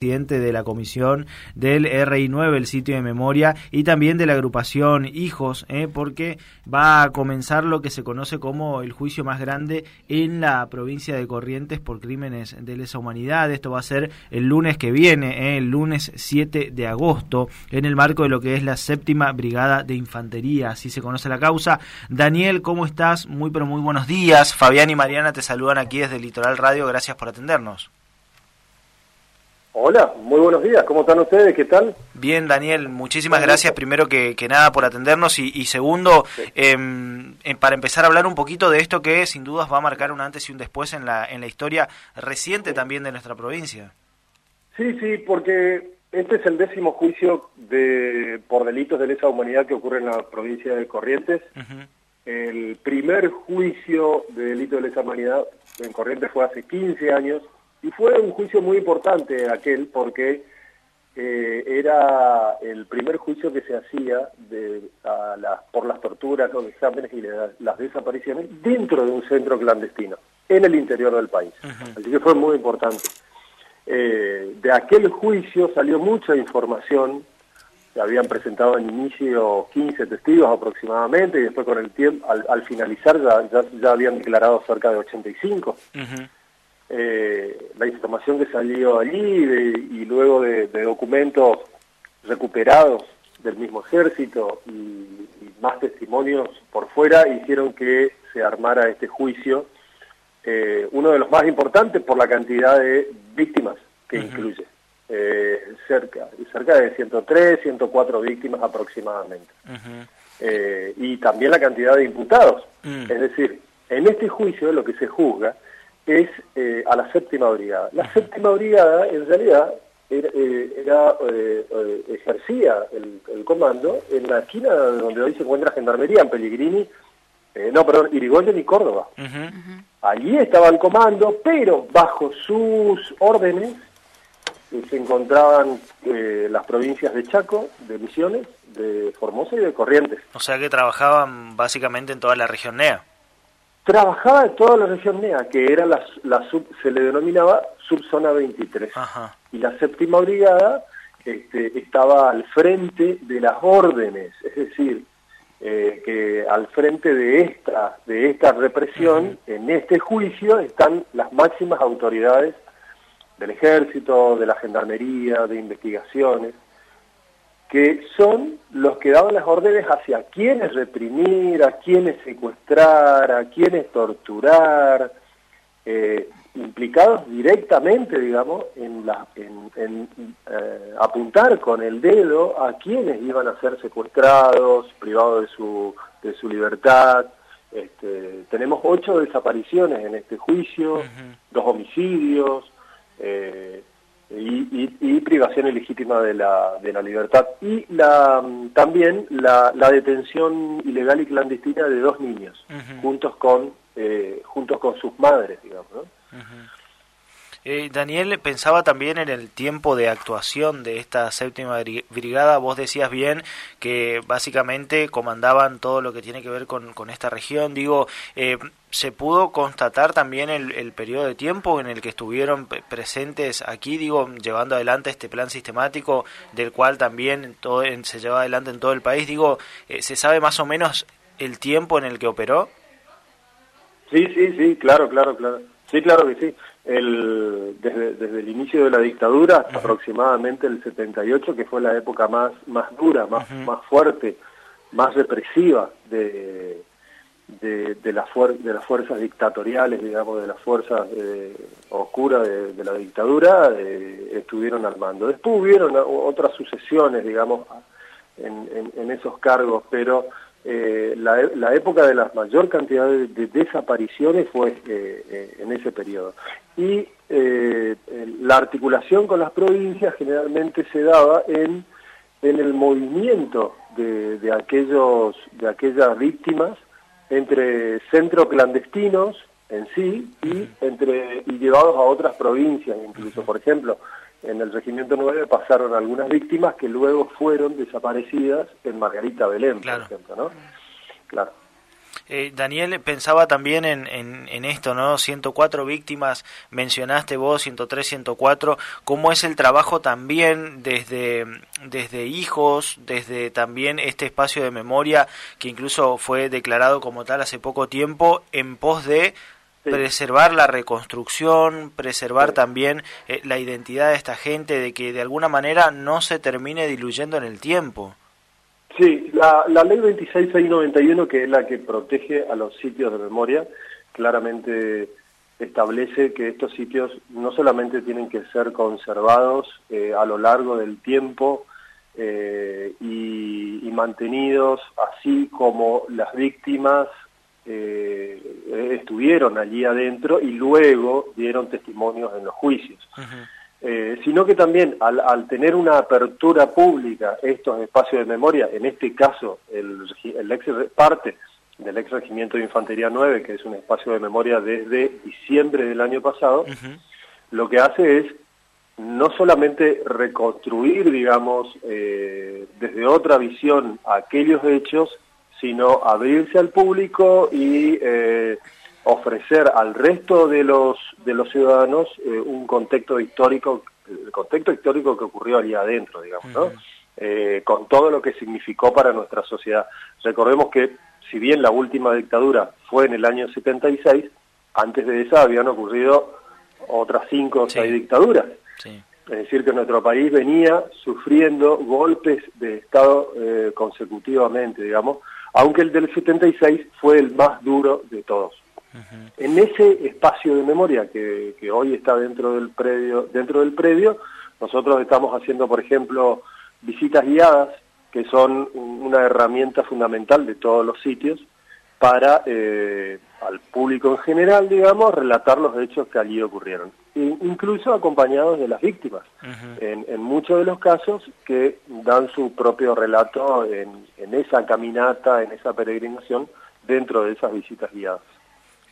presidente de la comisión del RI9, el sitio de memoria, y también de la agrupación Hijos, ¿eh? porque va a comenzar lo que se conoce como el juicio más grande en la provincia de Corrientes por crímenes de lesa humanidad. Esto va a ser el lunes que viene, ¿eh? el lunes 7 de agosto, en el marco de lo que es la séptima brigada de infantería, así se conoce la causa. Daniel, ¿cómo estás? Muy pero muy buenos días. Fabián y Mariana te saludan aquí desde Litoral Radio, gracias por atendernos. Hola, muy buenos días, ¿cómo están ustedes? ¿Qué tal? Bien, Daniel, muchísimas gracias primero que, nada por atendernos y, segundo, em, em, para empezar a hablar un poquito de esto que sin dudas va a marcar un antes y un después en la, en la historia reciente también de nuestra provincia. Sí, sí, porque este es el décimo juicio de, por delitos de lesa humanidad que ocurre en la provincia de Corrientes. El primer juicio de delito de lesa humanidad en Corrientes fue hace 15 años y fue un juicio muy importante aquel porque eh, era el primer juicio que se hacía de, por las torturas, los exámenes y las desapariciones dentro de un centro clandestino, en el interior del país. Así que fue muy importante. Eh, de aquel juicio salió mucha información, se habían presentado en inicio 15 testigos aproximadamente y después con el tiempo, al, finalizar ya, ya, habían declarado cerca de 85 eh, la información que salió allí y luego de, documentos recuperados del mismo ejército y, más testimonios por fuera hicieron que se armara este juicio, eh, uno de los más importantes por la cantidad de víctimas que incluye. Eh, cerca, cerca de 103, 104 víctimas aproximadamente. Eh, y también la cantidad de imputados. Mm. Es decir, en este juicio lo que se juzga es eh, a la séptima brigada. La séptima brigada, en realidad, era, eh, eh, ejercía el, comando en la esquina donde hoy se encuentra Gendarmería, en Pellegrini, no, perdón, Irigoyen y Córdoba. Allí estaba el comando, pero bajo sus órdenes se encontraban las provincias de Chaco, de Misiones, de Formosa y de Corrientes. O sea que trabajaban básicamente en toda la región NEA. Trabajaba en toda la región NEA, que era la, sub, se le denominaba subzona 23. Y la séptima brigada este, estaba al frente de las órdenes, es decir, eh, que al frente de esta, de esta represión, en este juicio están las máximas autoridades del ejército, de la gendarmería, de investigaciones, que son los que daban las órdenes hacia quiénes reprimir, a quiénes secuestrar, a quiénes torturar, eh, implicados directamente, digamos, en, la, en, eh, apuntar con el dedo a quienes iban a ser secuestrados, privados de su, de su libertad. Este, tenemos ocho desapariciones en este juicio, dos homicidios, eh, y, privación ilegítima de la, de la libertad. Y la, también la, la detención ilegal y clandestina de dos niños, juntos, con, eh, juntos con sus madres, digamos. ¿no? Eh, Daniel pensaba también en el tiempo de actuación de esta séptima brigada. Vos decías bien que básicamente comandaban todo lo que tiene que ver con, con esta región. Digo, eh, ¿se pudo constatar también el, el, periodo de tiempo en el que estuvieron presentes aquí, digo, llevando adelante este plan sistemático del cual también todo, se lleva adelante en todo el país? Digo, eh, ¿se sabe más o menos el tiempo en el que operó? Sí, sí, sí, claro, claro, claro. Sí, claro que sí el, desde, desde, el inicio de la dictadura hasta aproximadamente el 78, que fue la época más, más dura, más, más fuerte, más represiva de, de, de, las de las fuerzas dictatoriales, digamos, de las fuerzas eh, oscuras de, la dictadura, eh, estuvieron al mando. Después hubieron otras sucesiones, digamos, en, en esos cargos, pero eh, la, la, época de la mayor cantidad de, desapariciones fue eh, eh, en ese periodo. Y la articulación con las provincias generalmente se daba en, en el movimiento de, de, aquellos, de aquellas víctimas entre centros clandestinos en sí y, entre, y llevados a otras provincias, incluso, por ejemplo, en el Regimiento 9 pasaron algunas víctimas que luego fueron desaparecidas en Margarita Belén, por ejemplo, ¿no? Claro. Eh, Daniel, pensaba también en, en, esto, ¿no? 104 víctimas, mencionaste vos, 103, 104, cómo es el trabajo también desde, desde hijos, desde también este espacio de memoria que incluso fue declarado como tal hace poco tiempo, en pos de preservar la reconstrucción, preservar también eh, la identidad de esta gente, de que de alguna manera no se termine diluyendo en el tiempo. Sí, la, la ley 26691, que es la que protege a los sitios de memoria, claramente establece que estos sitios no solamente tienen que ser conservados eh, a lo largo del tiempo eh, y, y, mantenidos, así como las víctimas eh, estuvieron allí adentro y luego dieron testimonios en los juicios. Eh, sino que también al, tener una apertura pública estos espacios de memoria, en este caso el, el ex, parte del ex regimiento de infantería 9, que es un espacio de memoria desde diciembre del año pasado, lo que hace es no solamente reconstruir, digamos, eh, desde otra visión aquellos hechos, sino abrirse al público y eh, ofrecer al resto de los de los ciudadanos eh, un contexto histórico el contexto histórico que ocurrió allí adentro digamos no eh, con todo lo que significó para nuestra sociedad. Recordemos que si bien la última dictadura fue en el año 76 antes de esa habían ocurrido otras cinco o seis dictaduras. Es decir, que nuestro país venía sufriendo golpes de Estado consecutivamente, digamos, aunque el del 76 fue el más duro de todos. En ese espacio de memoria que, hoy está dentro del predio, dentro del predio, nosotros estamos haciendo, por ejemplo, visitas guiadas, que son una herramienta fundamental de todos los sitios, para eh, al público en general, digamos, relatar los hechos que allí ocurrieron, incluso acompañados de las víctimas, en, en, muchos de los casos que dan su propio relato en, en esa caminata, en esa peregrinación, dentro de esas visitas guiadas.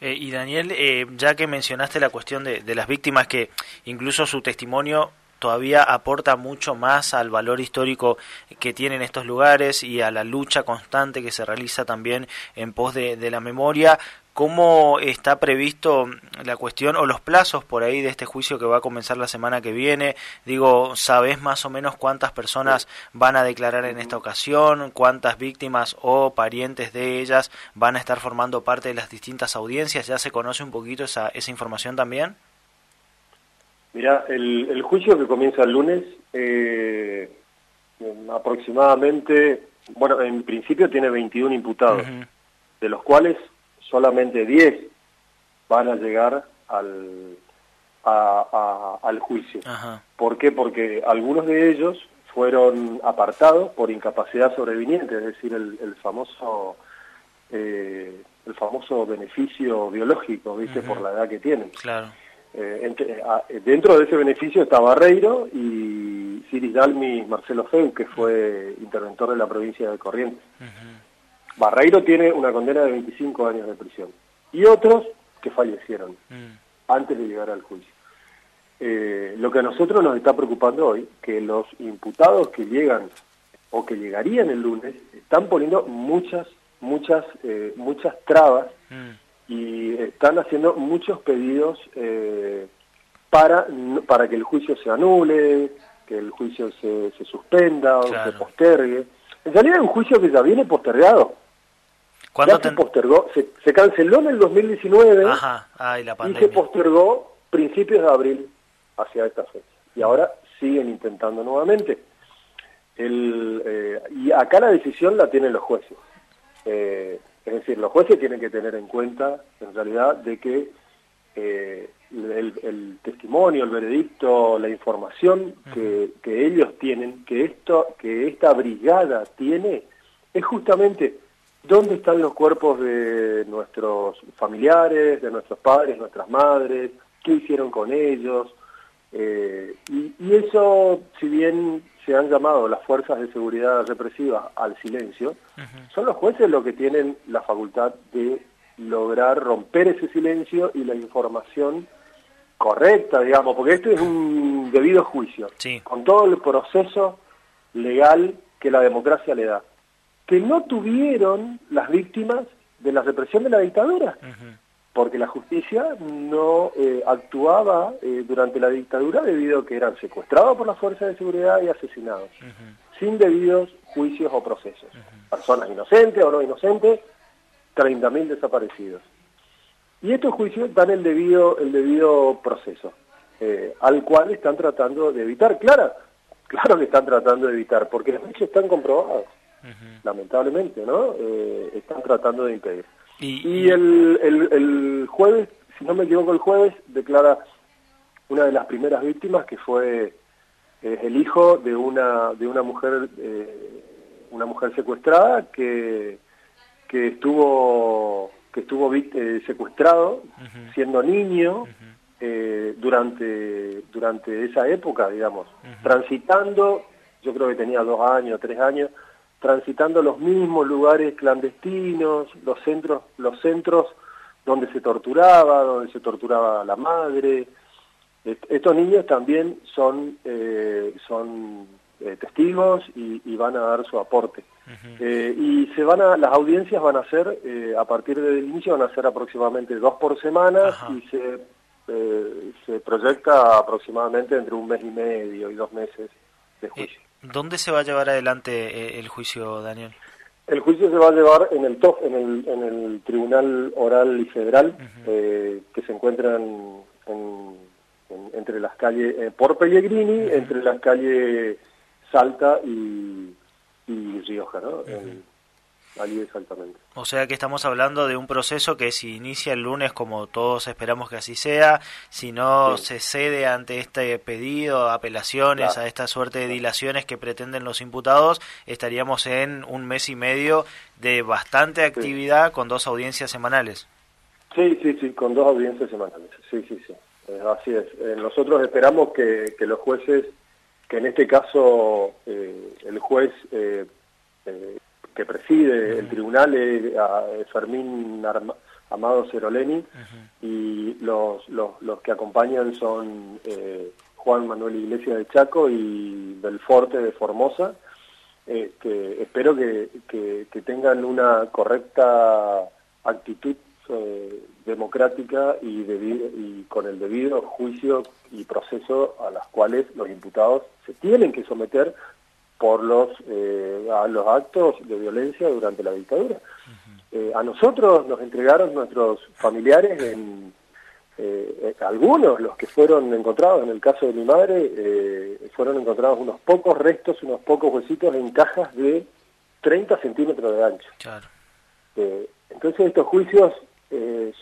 Eh, y Daniel, eh, ya que mencionaste la cuestión de, de las víctimas, que incluso su testimonio todavía aporta mucho más al valor histórico que tienen estos lugares y a la lucha constante que se realiza también en pos de, la memoria. ¿Cómo está previsto la cuestión o los plazos por ahí de este juicio que va a comenzar la semana que viene? Digo, ¿sabés más o menos cuántas personas van a declarar en esta ocasión? ¿Cuántas víctimas o parientes de ellas van a estar formando parte de las distintas audiencias? ¿Ya se conoce un poquito esa, esa información también? Mira, el, juicio que comienza el lunes, eh, aproximadamente, bueno, en principio tiene 21 imputados, de los cuales solamente 10 van a llegar al, al juicio. ¿Por qué? Porque algunos de ellos fueron apartados por incapacidad sobreviniente, es decir, el, famoso eh, el famoso beneficio biológico, ¿viste? Por la edad que tienen. Claro. Eh, eh, dentro de ese beneficio está Barreiro y Ciris Dalmi Marcelo Feu, que fue interventor de la provincia de Corrientes. Barreiro tiene una condena de 25 años de prisión. Y otros que fallecieron mm. antes de llegar al juicio. Eh, lo que a nosotros nos está preocupando hoy, que los imputados que llegan o que llegarían el lunes están poniendo muchas, muchas, muchas trabas mm y están haciendo muchos pedidos eh, para, para que el juicio se anule, que el juicio se, se suspenda o se postergue. En realidad es un juicio que ya viene postergado. Ya se postergó, se, canceló en el 2019 y se postergó principios de abril hacia esta fecha. Y ahora siguen intentando nuevamente. El, eh, y acá la decisión la tienen los jueces. Eh, es decir, los jueces tienen que tener en cuenta, en realidad, de que eh, el, testimonio, el veredicto, la información que, ellos tienen, que esto, que esta brigada tiene, es justamente dónde están los cuerpos de nuestros familiares, de nuestros padres, nuestras madres, qué hicieron con ellos, eh, y, y, eso, si bien se han llamado las fuerzas de seguridad represiva al silencio, son los jueces los que tienen la facultad de lograr romper ese silencio y la información correcta, digamos, porque esto es un debido juicio, con todo el proceso legal que la democracia le da, que no tuvieron las víctimas de la represión de la dictadura, porque la justicia no eh, actuaba eh, durante la dictadura debido a que eran secuestrados por las fuerzas de seguridad y asesinados, sin debidos juicios o procesos. Personas inocentes o no inocentes, 30.000 desaparecidos. Y estos juicios dan el debido, el debido proceso, eh, al cual están tratando de evitar. Claro, claro que están tratando de evitar, porque los hechos están comprobados lamentablemente, ¿no? Eh, están tratando de impedir. Y, el, el, jueves, si no me equivoco, el jueves declara una de las primeras víctimas que fue eh, el hijo de una de una mujer eh, una mujer secuestrada que que estuvo que estuvo secuestrado siendo niño durante durante esa época digamos transitando yo creo que tenía dos años tres años transitando los mismos lugares clandestinos, los centros, los centros donde se torturaba, donde se torturaba a la madre. Estos niños también son, eh, son eh, testigos y, van a dar su aporte. Eh, y se van a, las audiencias van a ser, a partir del inicio, van a ser aproximadamente dos por semana y se, se proyecta aproximadamente entre un mes y medio y dos meses de juicio. ¿Dónde se va a llevar adelante eh, el juicio, Daniel? El juicio se va a llevar en el TOF, en el, en el Tribunal Oral y Federal, eh, que se encuentran entre las calles, eh, por Pellegrini, entre las calles Salta y, y Rioja, ¿no? Exactamente. O sea que estamos hablando de un proceso que si inicia el lunes, como todos esperamos que así sea, si no se cede ante este pedido, apelaciones, a esta suerte de dilaciones que pretenden los imputados, estaríamos en un mes y medio de bastante actividad con dos audiencias semanales. Sí, sí, sí, con dos audiencias semanales. Sí, sí, sí. Eh, así es. Eh, nosotros esperamos que, los jueces, que en este caso eh, el juez que preside el tribunal es Fermín Amado Ceroleni y los, los, que acompañan son eh, Juan Manuel Iglesias de Chaco y Belforte de Formosa. Eh, que espero que, que, tengan una correcta actitud eh, democrática y, y con el debido juicio y proceso a las cuales los imputados se tienen que someter por los, eh, a los actos de violencia durante la dictadura. Eh, a nosotros nos entregaron nuestros familiares, en, eh, algunos, los que fueron encontrados, en el caso de mi madre, fueron encontrados unos pocos restos, unos pocos huesitos en cajas de 30 centímetros de ancho. entonces estos juicios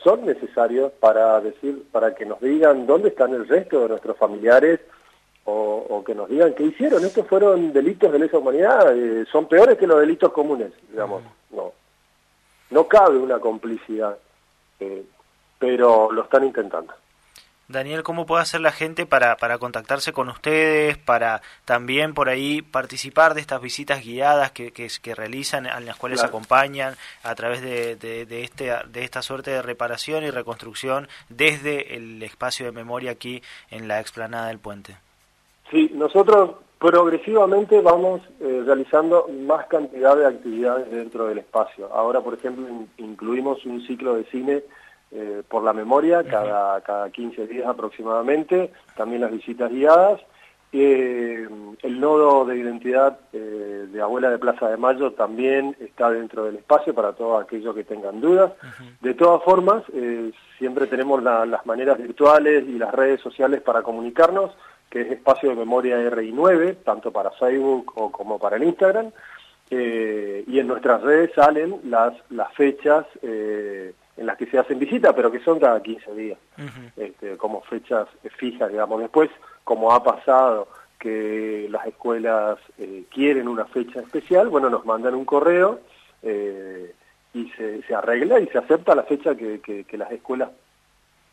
son necesarios para decir, para que nos digan dónde están el resto de nuestros familiares, o, que nos digan qué hicieron. Estos fueron delitos de lesa humanidad, eh, son peores que los delitos comunes, digamos. No, no cabe una complicidad, eh, pero lo están intentando. Daniel, ¿cómo puede hacer la gente para, para contactarse con ustedes, para también por ahí participar de estas visitas guiadas que, que, realizan, en las cuales acompañan a través de, de, este, de esta suerte de reparación y reconstrucción desde el espacio de memoria aquí en la explanada del puente? Sí, nosotros progresivamente vamos eh, realizando más cantidad de actividades dentro del espacio. Ahora, por ejemplo, incluimos un ciclo de cine eh, por la memoria cada, cada 15 días aproximadamente, también las visitas guiadas. Eh, el nodo de identidad de Abuela de Plaza de Mayo también está dentro del espacio para todos aquellos que tengan dudas. De todas formas, siempre tenemos las maneras virtuales y las redes sociales para comunicarnos que es espacio de memoria RI9, tanto para Facebook o como para el Instagram, eh, y en nuestras redes salen las, las fechas eh, en las que se hacen visitas, pero que son cada 15 días, este, como fechas fijas, digamos. Después, como ha pasado que las escuelas eh, quieren una fecha especial, bueno, nos mandan un correo y se, se, arregla y se acepta la fecha que, que las escuelas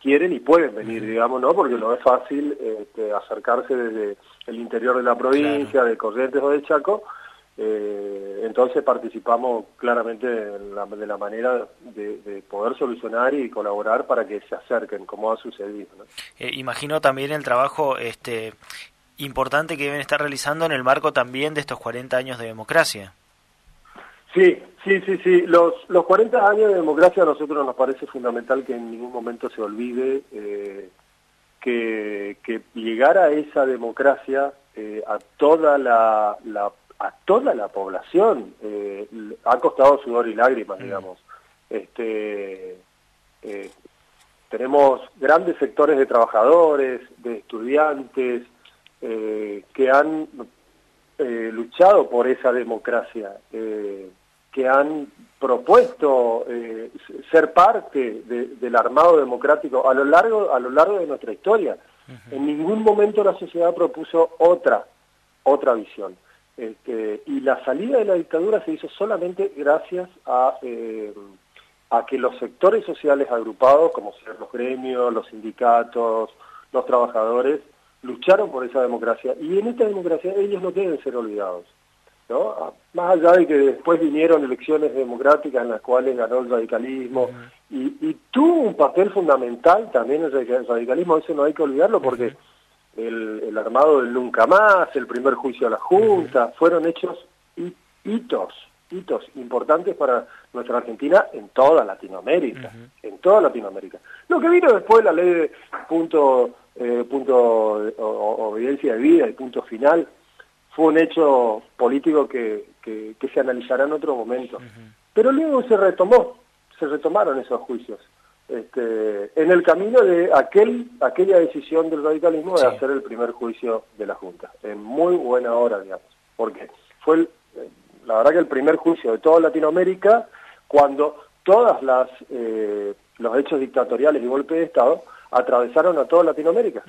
quieren y pueden venir, digamos, ¿no? Porque no es fácil este, acercarse desde el interior de la provincia, de Corrientes o de Chaco. Eh, entonces participamos claramente de la, manera de, poder solucionar y colaborar para que se acerquen, como ha sucedido. Eh, imagino también el trabajo este importante que deben estar realizando en el marco también de estos 40 años de democracia. Sí, Sí, sí, sí. Los, los 40 años de democracia a nosotros nos parece fundamental que en ningún momento se olvide eh, que, que llegar a esa democracia eh, a toda la, a toda la población eh, ha costado sudor y lágrimas, mm. digamos. Este, eh, tenemos grandes sectores de trabajadores, de estudiantes, que han luchado por esa democracia, que han propuesto ser parte del armado democrático a lo largo a lo largo de nuestra historia. En ningún momento la sociedad propuso otra, otra visión. Este, y la salida de la dictadura se hizo solamente gracias a, eh, a que los sectores sociales agrupados, como ser los gremios, los sindicatos, los trabajadores, lucharon por esa democracia. Y en esta democracia ellos no deben ser olvidados. ¿No? Más allá de que después vinieron elecciones democráticas en las cuales ganó el radicalismo y, tuvo un papel fundamental también el radicalismo, eso no hay que olvidarlo porque el, armado del nunca más, el primer juicio a la Junta, fueron hechos hitos, hitos importantes para nuestra Argentina en toda Latinoamérica, en toda Latinoamérica. Lo que vino después la ley de punto, eh, punto obediencia de vida y punto final, fue un hecho político que, que, se analizará en otro momento. Pero luego se retomó, se retomaron esos juicios. Este, en el camino de aquel, aquella decisión del radicalismo de hacer el primer juicio de la Junta, en muy buena hora, digamos, porque fue, eh, la verdad que el primer juicio de toda Latinoamérica, cuando todas las eh, los hechos dictatoriales y golpe de Estado atravesaron a toda Latinoamérica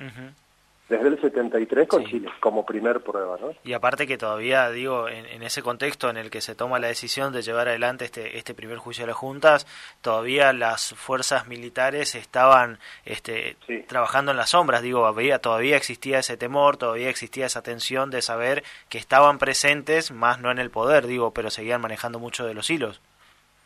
desde el 73 con Chile como primer prueba, ¿no? Y aparte que todavía, digo, en, ese contexto en el que se toma la decisión de llevar adelante este, este primer juicio de las juntas, todavía las fuerzas militares estaban este, trabajando en las sombras, digo, había, todavía existía ese temor, todavía existía esa tensión de saber que estaban presentes, más no en el poder, digo, pero seguían manejando mucho de los hilos.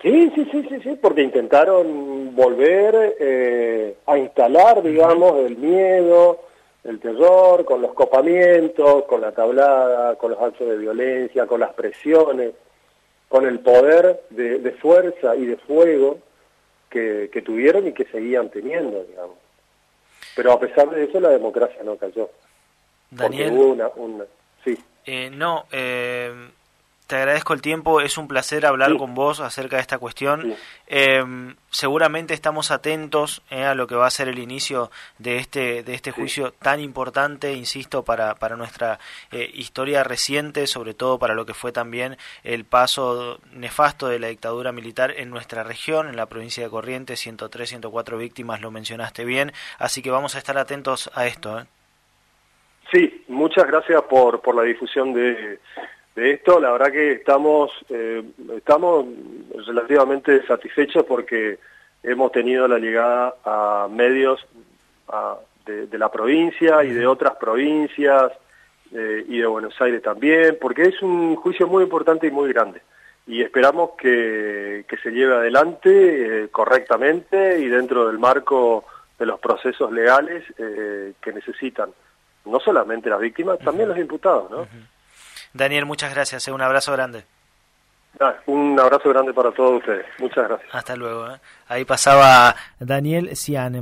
Sí, sí, sí, sí, sí, porque intentaron volver eh, a instalar, digamos, el miedo, el terror, con los copamientos, con la tablada, con los actos de violencia, con las presiones, con el poder de, fuerza y de fuego que, tuvieron y que seguían teniendo, digamos. Pero a pesar de eso, la democracia no cayó. Daniel, una, una, sí. Eh, no, eh, te agradezco el tiempo, es un placer hablar con vos acerca de esta cuestión. Em, seguramente estamos atentos eh, a lo que va a ser el inicio de este, de este juicio tan importante, insisto, para, para nuestra eh, historia reciente, sobre todo para lo que fue también el paso nefasto de la dictadura militar en nuestra región, en la provincia de Corrientes, 103, 104 víctimas, lo mencionaste bien, así que vamos a estar atentos a esto. ¿eh? Sí, muchas gracias por, por la difusión de de esto, la verdad que estamos, eh, estamos relativamente satisfechos porque hemos tenido la llegada a medios de, la provincia y de otras provincias eh, y de Buenos Aires también, porque es un juicio muy importante y muy grande. Y esperamos que, se lleve adelante eh, correctamente y dentro del marco de los procesos legales que necesitan, no solamente las víctimas, también los imputados, ¿no? Daniel, muchas gracias. Eh, un abrazo grande. Ah, un abrazo grande para todos ustedes. Muchas gracias. Hasta luego. Eh. Ahí pasaba Daniel Cian,